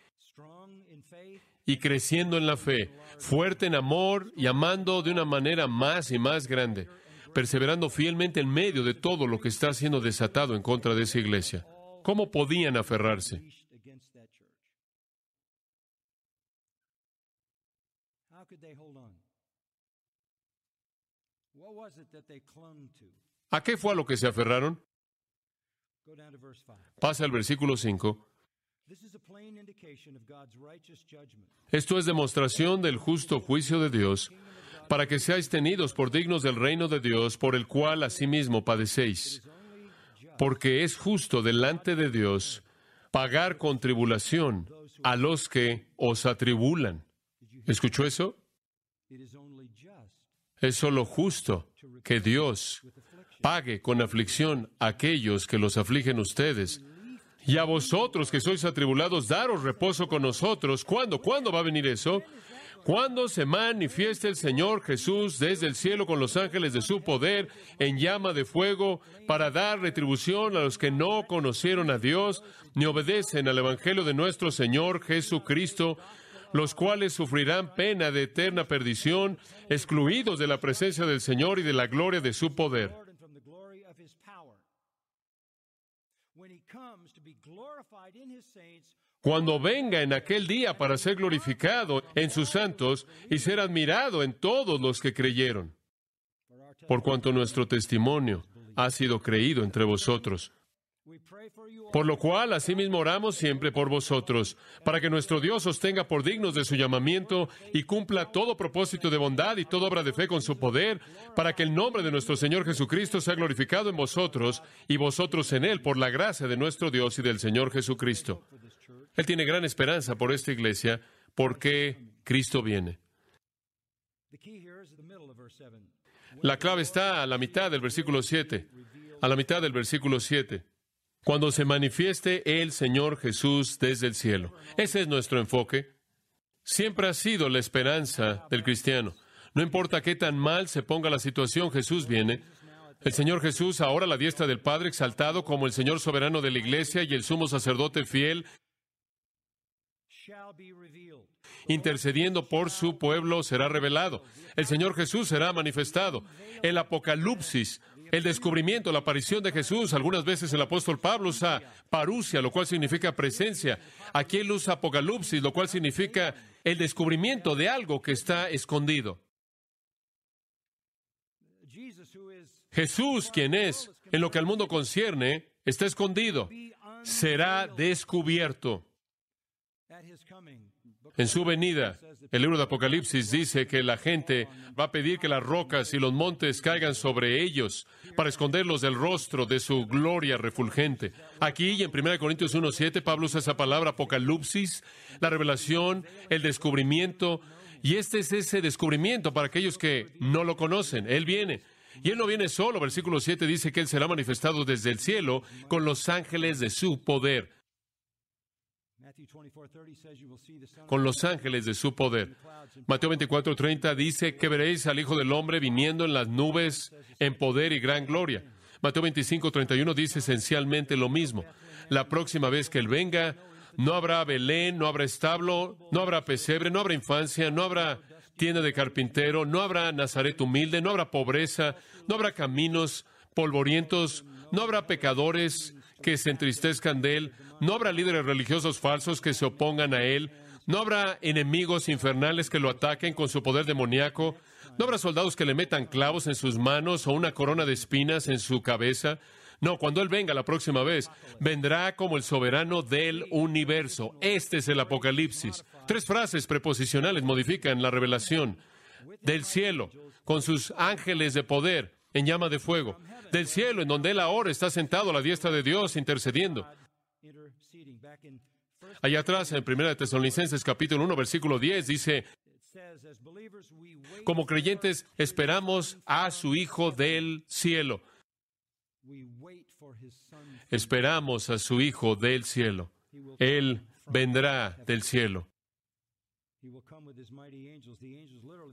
Speaker 1: y creciendo en la fe, fuerte en amor y amando de una manera más y más grande, perseverando fielmente en medio de todo lo que está siendo desatado en contra de esa iglesia. ¿Cómo podían aferrarse? ¿A qué fue a lo que se aferraron?
Speaker 2: Go down to verse 5.
Speaker 1: Pasa al versículo 5. Esto es demostración del justo juicio de Dios, para que seáis tenidos por dignos del reino de Dios, por el cual asimismo padecéis. Porque es justo delante de Dios pagar con tribulación a los que os atribulan. ¿Escuchó eso? Es solo justo que Dios pague con aflicción a aquellos que los afligen ustedes. Y a vosotros que sois atribulados, daros reposo con nosotros. ¿Cuándo? ¿Cuándo va a venir eso? Cuando se manifieste el Señor Jesús desde el cielo con los ángeles de su poder en llama de fuego para dar retribución a los que no conocieron a Dios ni obedecen al Evangelio de nuestro Señor Jesucristo, los cuales sufrirán pena de eterna perdición, excluidos de la presencia del Señor y de la gloria de su poder. Cuando venga en aquel día para ser glorificado en sus santos y ser admirado en todos los que creyeron, por cuanto nuestro testimonio ha sido creído entre vosotros. Por lo cual, asimismo oramos siempre por vosotros, para que nuestro Dios os tenga por dignos de su llamamiento y cumpla todo propósito de bondad y toda obra de fe con su poder, para que el nombre de nuestro Señor Jesucristo sea glorificado en vosotros y vosotros en Él por la gracia de nuestro Dios y del Señor Jesucristo. Él tiene gran esperanza por esta iglesia porque Cristo viene.
Speaker 2: The key here is at the middle of verse 7.
Speaker 1: La clave está a la mitad del versículo 7. A la mitad del versículo 7. Cuando se manifieste el Señor Jesús desde el cielo. Ese es nuestro enfoque. Siempre ha sido la esperanza del cristiano. No importa qué tan mal se ponga la situación, Jesús viene. El Señor Jesús, ahora la diestra del Padre, exaltado como el Señor soberano de la iglesia y el sumo sacerdote fiel, intercediendo por su pueblo, será revelado. El Señor Jesús será manifestado. El apocalipsis, el descubrimiento, la aparición de Jesús, algunas veces el apóstol Pablo usa parusia, lo cual significa presencia. Aquí él usa apocalipsis, lo cual significa el descubrimiento de algo que está escondido. Jesús, quien es, en lo que al mundo concierne, está escondido, será descubierto. En su venida, el libro de Apocalipsis dice que la gente va a pedir que las rocas y los montes caigan sobre ellos para esconderlos del rostro de su gloria refulgente. Aquí y en 1 Corintios 1.7 Pablo usa esa palabra Apocalipsis, la revelación, el descubrimiento, y este es ese descubrimiento para aquellos que no lo conocen. Él viene. Y Él no viene solo. Versículo 7 dice que Él será manifestado desde el cielo con los ángeles de su poder. Con los ángeles de su poder. Mateo 24:30 dice que veréis al Hijo del Hombre viniendo en las nubes en poder y gran gloria. Mateo 25:31 dice esencialmente lo mismo. La próxima vez que Él venga, no habrá Belén, no habrá establo, no habrá pesebre, no habrá infancia, no habrá tienda de carpintero, no habrá Nazaret humilde, no habrá pobreza, no habrá caminos polvorientos, no habrá pecadores que se entristezcan de Él, no habrá líderes religiosos falsos que se opongan a Él, no habrá enemigos infernales que lo ataquen con su poder demoníaco, no habrá soldados que le metan clavos en sus manos o una corona de espinas en su cabeza. No, cuando Él venga la próxima vez, vendrá como el soberano del universo. Este es el Apocalipsis. Tres frases preposicionales modifican la revelación. Del cielo, con sus ángeles de poder en llama de fuego. Del cielo, en donde Él ahora está sentado a la diestra de Dios intercediendo. Allá atrás, en 1 Tesalonicenses capítulo 1, versículo 10, dice, como creyentes esperamos a su Hijo del cielo. Esperamos a su Hijo del cielo. Él vendrá del cielo.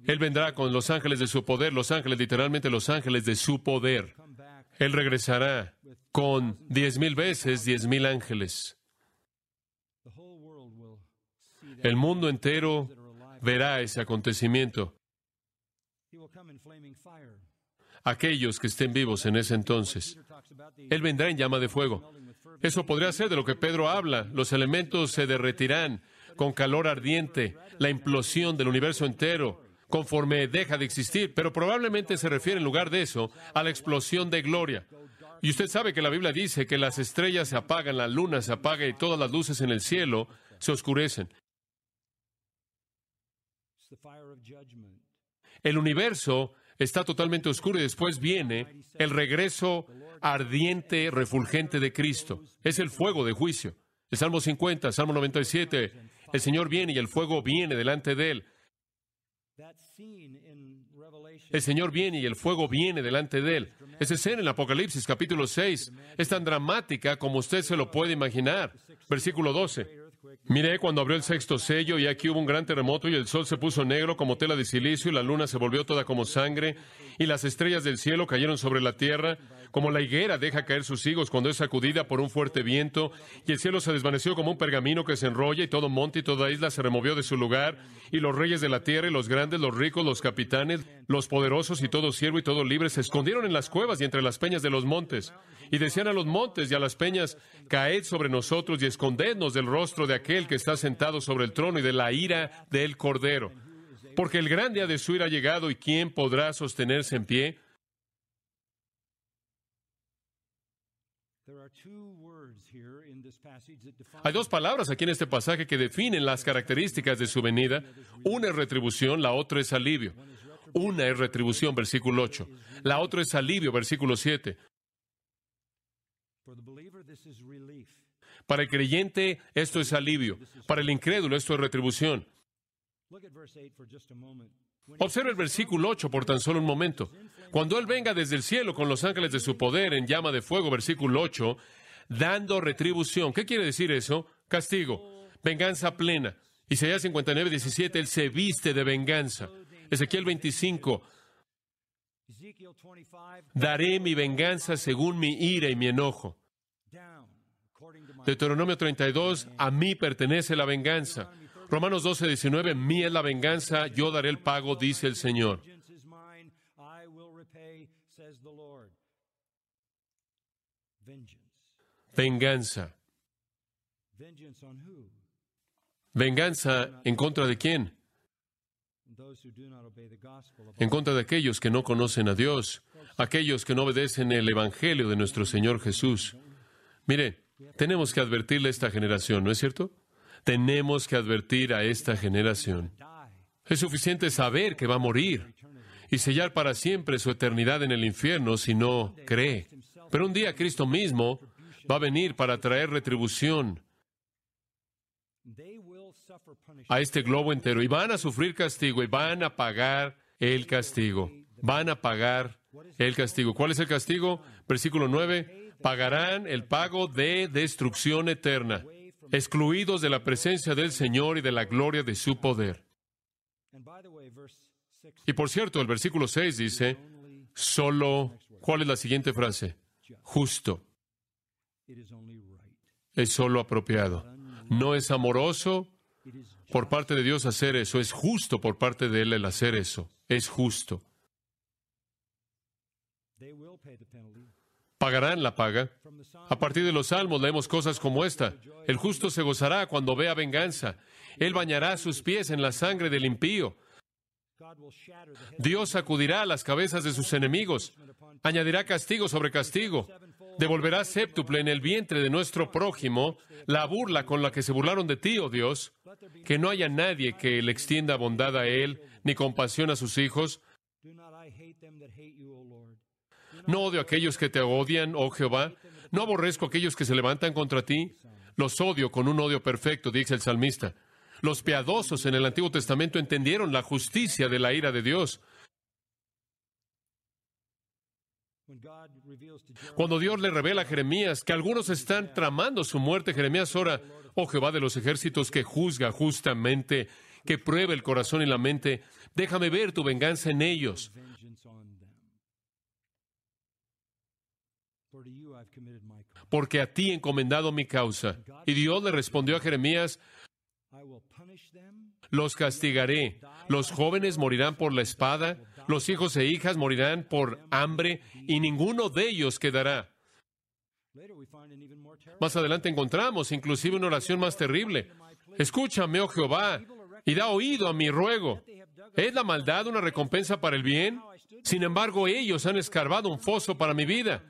Speaker 1: Él vendrá con los ángeles de su poder, los ángeles, literalmente los ángeles de su poder. Él regresará con diez mil veces diez mil ángeles. El mundo entero verá ese acontecimiento. Aquellos que estén vivos en ese entonces. Él vendrá en llama de fuego. Eso podría ser de lo que Pedro habla. Los elementos se derretirán con calor ardiente, la implosión del universo entero, conforme deja de existir. Pero probablemente se refiere en lugar de eso a la explosión de gloria. Y usted sabe que la Biblia dice que las estrellas se apagan, la luna se apaga y todas las luces en el cielo se oscurecen. El universo está totalmente oscuro y después viene el regreso ardiente, refulgente de Cristo. Es el fuego de juicio. El Salmo 50, Salmo 97, el Señor viene y el fuego viene delante de él. El Señor viene y el fuego viene delante de él. Esa escena en Apocalipsis capítulo 6 es tan dramática como usted se lo puede imaginar. Versículo 12. Miré cuando abrió el sexto sello y aquí hubo un gran terremoto y el sol se puso negro como tela de silicio y la luna se volvió toda como sangre y las estrellas del cielo cayeron sobre la tierra como la higuera deja caer sus higos cuando es sacudida por un fuerte viento y el cielo se desvaneció como un pergamino que se enrolla y todo monte y toda isla se removió de su lugar y los reyes de la tierra y los grandes, los ricos, los capitanes, los poderosos y todo siervo y todo libre se escondieron en las cuevas y entre las peñas de los montes Y decían a los montes y a las peñas, caed sobre nosotros y escondednos del rostro de aquel que está sentado sobre el trono y de la ira del Cordero. Porque el gran día de su ira ha llegado y ¿quién podrá sostenerse en pie? Hay dos palabras aquí en este pasaje que definen las características de su venida. Una es retribución, la otra es alivio. Una es retribución, versículo 8. La otra es alivio, versículo 7. Para el creyente esto es alivio. Para el incrédulo esto es retribución. Observa el versículo 8 por tan solo un momento. Cuando Él venga desde el cielo con los ángeles de su poder en llama de fuego, versículo 8, dando retribución. ¿Qué quiere decir eso? Castigo, venganza plena. Isaías 59, 17, Él se viste de venganza. Ezequiel 25, daré mi venganza según mi ira y mi enojo. Deuteronomio 32, a mí pertenece la venganza. Romanos 12, 19, mí es la venganza, yo daré el pago, dice el Señor. Venganza. Venganza en contra de quién? En contra de aquellos que no conocen a Dios, aquellos que no obedecen el Evangelio de nuestro Señor Jesús. Mire, tenemos que advertirle a esta generación, ¿no es cierto? Tenemos que advertir a esta generación. Es suficiente saber que va a morir y sellar para siempre su eternidad en el infierno si no cree. Pero un día Cristo mismo va a venir para traer retribución a este globo entero y van a sufrir castigo y van a pagar el castigo. Van a pagar el castigo. ¿Cuál es el castigo? Versículo 9. Pagarán el pago de destrucción eterna, excluidos de la presencia del Señor y de la gloria de su poder. Y por cierto, el versículo 6 dice, solo, ¿cuál es la siguiente frase? Justo. Es solo apropiado. No es amoroso, por parte de Dios hacer eso, es justo por parte de Él el hacer eso, es justo. Pagarán la paga. A partir de los salmos leemos cosas como esta. El justo se gozará cuando vea venganza. Él bañará sus pies en la sangre del impío. Dios sacudirá las cabezas de sus enemigos. Añadirá castigo sobre castigo. Devolverá séptuple en el vientre de nuestro prójimo la burla con la que se burlaron de ti, oh Dios. Que no haya nadie que le extienda bondad a él, ni compasión a sus hijos. No odio a aquellos que te odian, oh Jehová. No aborrezco a aquellos que se levantan contra ti. Los odio con un odio perfecto, dice el salmista. Los piadosos en el Antiguo Testamento entendieron la justicia de la ira de Dios. Cuando Dios le revela a Jeremías que algunos están tramando su muerte, Jeremías ora, oh Jehová de los ejércitos que juzga justamente, que prueba el corazón y la mente, déjame ver tu venganza en ellos. Porque a ti he encomendado mi causa. Y Dios le respondió a Jeremías, los castigaré. Los jóvenes morirán por la espada, los hijos e hijas morirán por hambre, y ninguno de ellos quedará. Más adelante encontramos inclusive una oración más terrible. Escúchame, oh Jehová, y da oído a mi ruego. ¿Es la maldad una recompensa para el bien? Sin embargo, ellos han escarbado un foso para mi vida.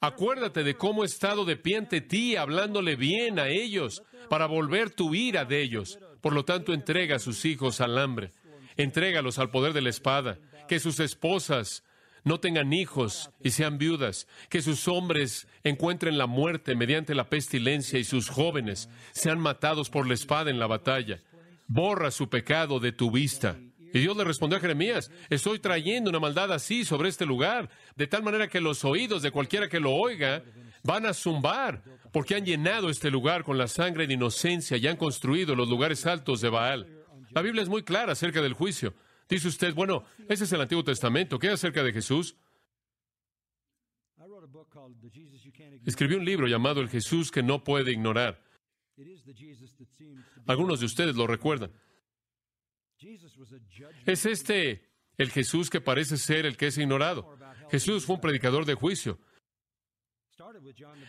Speaker 1: Acuérdate de cómo he estado de pie ante ti, hablándole bien a ellos, para volver tu ira de ellos. Por lo tanto, entrega a sus hijos al hambre. Entrégalos al poder de la espada. Que sus esposas no tengan hijos y sean viudas. Que sus hombres encuentren la muerte mediante la pestilencia y sus jóvenes sean matados por la espada en la batalla. Borra su pecado de tu vista. Y Dios le respondió a Jeremías, estoy trayendo una maldad así sobre este lugar, de tal manera que los oídos de cualquiera que lo oiga van a zumbar, porque han llenado este lugar con la sangre de inocencia y han construido los lugares altos de Baal. La Biblia es muy clara acerca del juicio. Dice usted, bueno, ese es el Antiguo Testamento. ¿Qué acerca de Jesús? Escribió un libro llamado El Jesús que no puede ignorar. Algunos de ustedes lo recuerdan. Es este el Jesús que parece ser el que es ignorado. Jesús fue un predicador de juicio.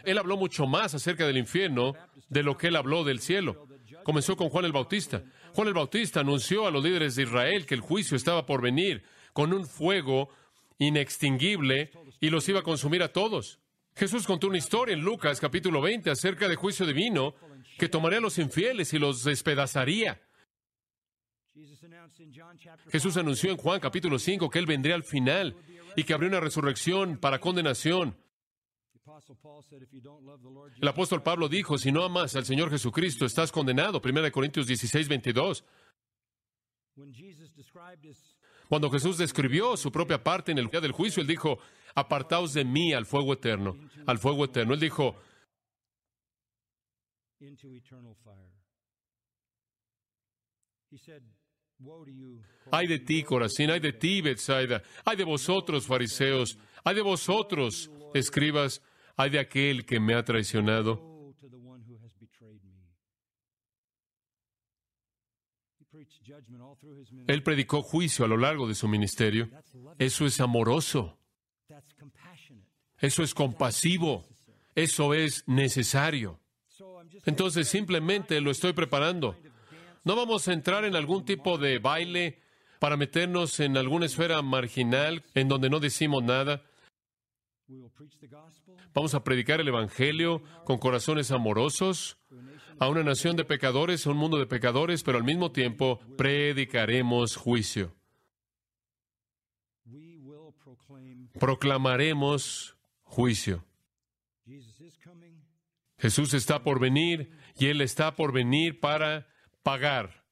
Speaker 1: Él habló mucho más acerca del infierno de lo que él habló del cielo. Comenzó con Juan el Bautista. Juan el Bautista anunció a los líderes de Israel que el juicio estaba por venir con un fuego inextinguible y los iba a consumir a todos. Jesús contó una historia en Lucas capítulo 20 acerca de juicio divino que tomaría a los infieles y los despedazaría. Jesús anunció en Juan capítulo 5 que Él vendría al final y que habría una resurrección para condenación. El apóstol Pablo dijo, si no amas al Señor Jesucristo, estás condenado. 1 Corintios 16, 22. Cuando Jesús describió su propia parte en el día del juicio, Él dijo, apartaos de mí al fuego eterno, al fuego eterno. Él dijo, Ay de ti, Corazín, ay de ti, Bethsaida, ay de vosotros, fariseos, ay de vosotros, escribas, ay de aquel que me ha traicionado. Él predicó juicio a lo largo de su ministerio. Eso es amoroso. Eso es compasivo. Eso es necesario. Entonces simplemente lo estoy preparando. No vamos a entrar en algún tipo de baile para meternos en alguna esfera marginal en donde no decimos nada. Vamos a predicar el Evangelio con corazones amorosos a una nación de pecadores, a un mundo de pecadores, pero al mismo tiempo predicaremos juicio. Proclamaremos juicio. Jesús está por venir y Él está por venir para pagar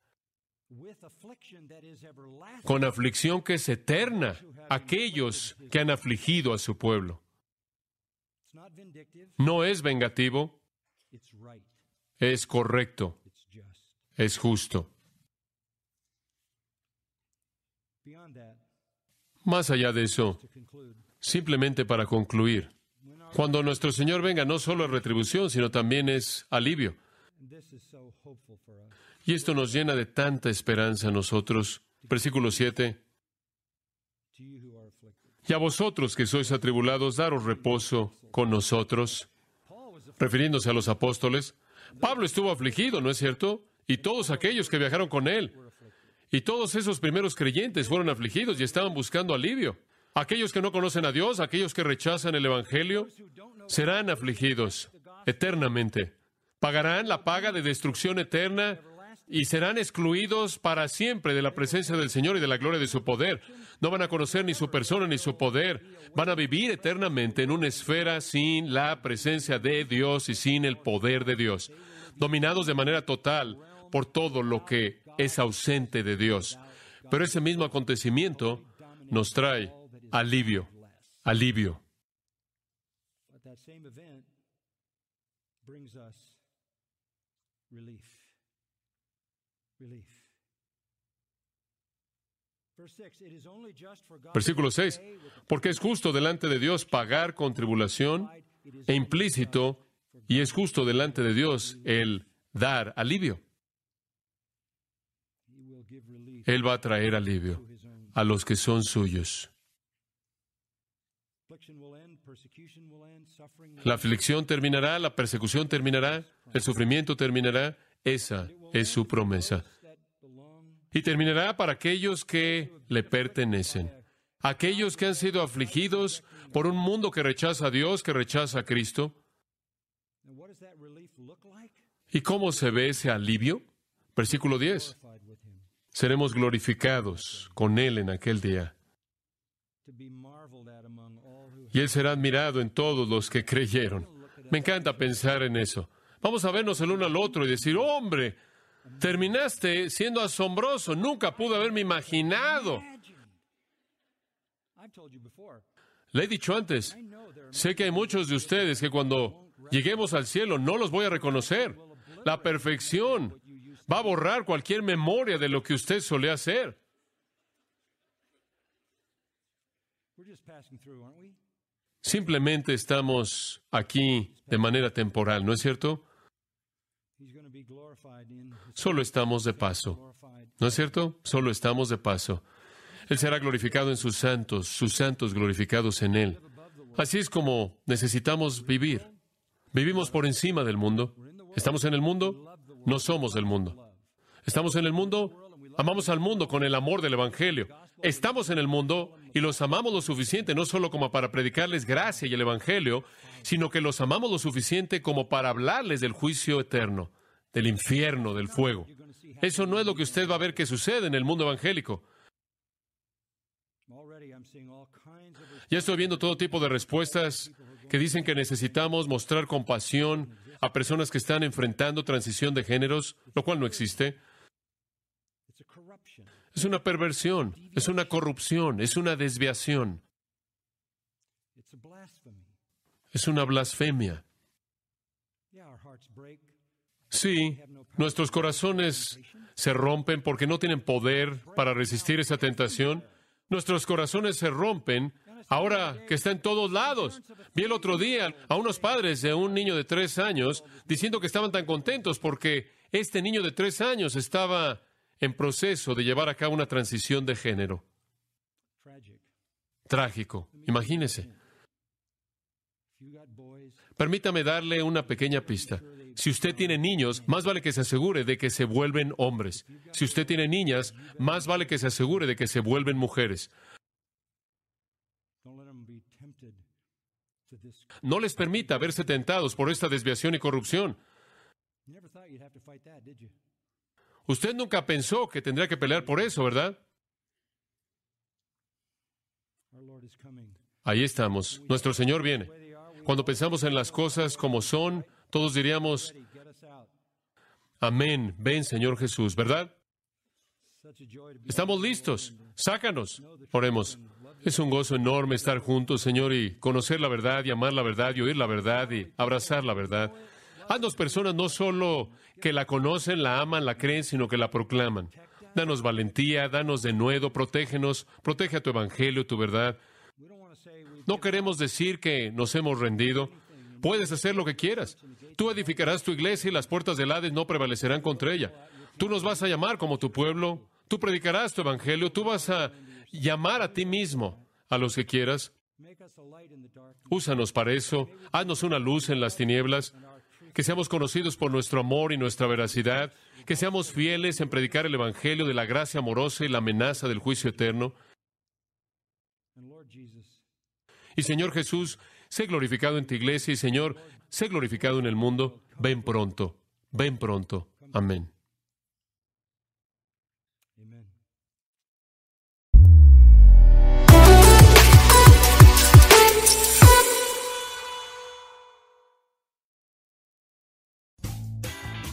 Speaker 1: con aflicción que es eterna aquellos que han afligido a su pueblo. No es vengativo, es correcto, es justo. Más allá de eso, simplemente para concluir, cuando nuestro Señor venga no solo es retribución, sino también es alivio. Y esto nos llena de tanta esperanza a nosotros. Versículo 7. Y a vosotros que sois atribulados, daros reposo con nosotros. Refiriéndose a los apóstoles, Pablo estuvo afligido, ¿no es cierto? Y todos aquellos que viajaron con él. Y todos esos primeros creyentes fueron afligidos y estaban buscando alivio. Aquellos que no conocen a Dios, aquellos que rechazan el Evangelio, serán afligidos eternamente. Pagarán la paga de destrucción eterna y serán excluidos para siempre de la presencia del Señor y de la gloria de su poder. No van a conocer ni su persona ni su poder. Van a vivir eternamente en una esfera sin la presencia de Dios y sin el poder de Dios, dominados de manera total por todo lo que es ausente de Dios. Pero ese mismo acontecimiento nos trae alivio, alivio. Versículo 6. Porque es justo delante de Dios pagar con tribulación e implícito, y es justo delante de Dios el dar alivio. Él va a traer alivio a los que son suyos. La aflicción terminará, la persecución terminará, el sufrimiento terminará. Esa es su promesa y terminará para aquellos que le pertenecen, aquellos que han sido afligidos por un mundo que rechaza a Dios, que rechaza a Cristo. ¿Y cómo se ve ese alivio? Versículo 10. Seremos glorificados con Él en aquel día. Y Él será admirado en todos los que creyeron. Me encanta pensar en eso. Vamos a vernos el uno al otro y decir, hombre, Terminaste siendo asombroso. Nunca pude haberme imaginado. Le he dicho antes, sé que hay muchos de ustedes que cuando lleguemos al cielo no los voy a reconocer. La perfección va a borrar cualquier memoria de lo que usted solía hacer. Simplemente estamos aquí de manera temporal, ¿no es cierto? Solo estamos de paso. ¿No es cierto? Solo estamos de paso. Él será glorificado en sus santos, sus santos glorificados en Él. Así es como necesitamos vivir. Vivimos por encima del mundo. ¿Estamos en el mundo? No somos del mundo. ¿Estamos en el mundo? Amamos al mundo con el amor del Evangelio. Estamos en el mundo y los amamos lo suficiente no solo como para predicarles gracia y el Evangelio, sino que los amamos lo suficiente como para hablarles del juicio eterno, del infierno, del fuego. Eso no es lo que usted va a ver que sucede en el mundo evangélico. Ya estoy viendo todo tipo de respuestas que dicen que necesitamos mostrar compasión a personas que están enfrentando transición de géneros, lo cual no existe. Es una perversión, es una corrupción, es una desviación, es una blasfemia. Sí, nuestros corazones se rompen porque no tienen poder para resistir esa tentación. Nuestros corazones se rompen ahora que está en todos lados. Vi el otro día a unos padres de un niño de tres años diciendo que estaban tan contentos porque este niño de tres años estaba en proceso de llevar a cabo una transición de género. Trágico. Imagínese. Permítame darle una pequeña pista. Si usted tiene niños, más vale que se asegure de que se vuelven hombres. Si usted tiene niñas, más vale que se asegure de que se vuelven mujeres. No les permita verse tentados por esta desviación y corrupción. Usted nunca pensó que tendría que pelear por eso, ¿verdad? Ahí estamos. Nuestro Señor viene. Cuando pensamos en las cosas como son, todos diríamos, amén, ven Señor Jesús, ¿verdad? Estamos listos, sácanos. Oremos. Es un gozo enorme estar juntos, Señor, y conocer la verdad, y amar la verdad, y oír la verdad, y abrazar la verdad. Haznos personas no solo que la conocen, la aman, la creen, sino que la proclaman. Danos valentía, danos de nuevo, protégenos, protege a tu evangelio, tu verdad. No queremos decir que nos hemos rendido. Puedes hacer lo que quieras. Tú edificarás tu iglesia y las puertas del Hades no prevalecerán contra ella. Tú nos vas a llamar como tu pueblo. Tú predicarás tu evangelio. Tú vas a llamar a ti mismo a los que quieras. Úsanos para eso. Haznos una luz en las tinieblas que seamos conocidos por nuestro amor y nuestra veracidad, que seamos fieles en predicar el Evangelio de la gracia amorosa y la amenaza del juicio eterno. Y Señor Jesús, sé glorificado en tu iglesia y Señor, sé glorificado en el mundo. Ven pronto, ven pronto. Amén.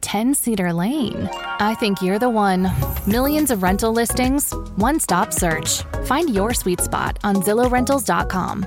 Speaker 4: 10 Cedar Lane. I think you're the one. Millions of rental listings, one stop search. Find your sweet spot on ZillowRentals.com.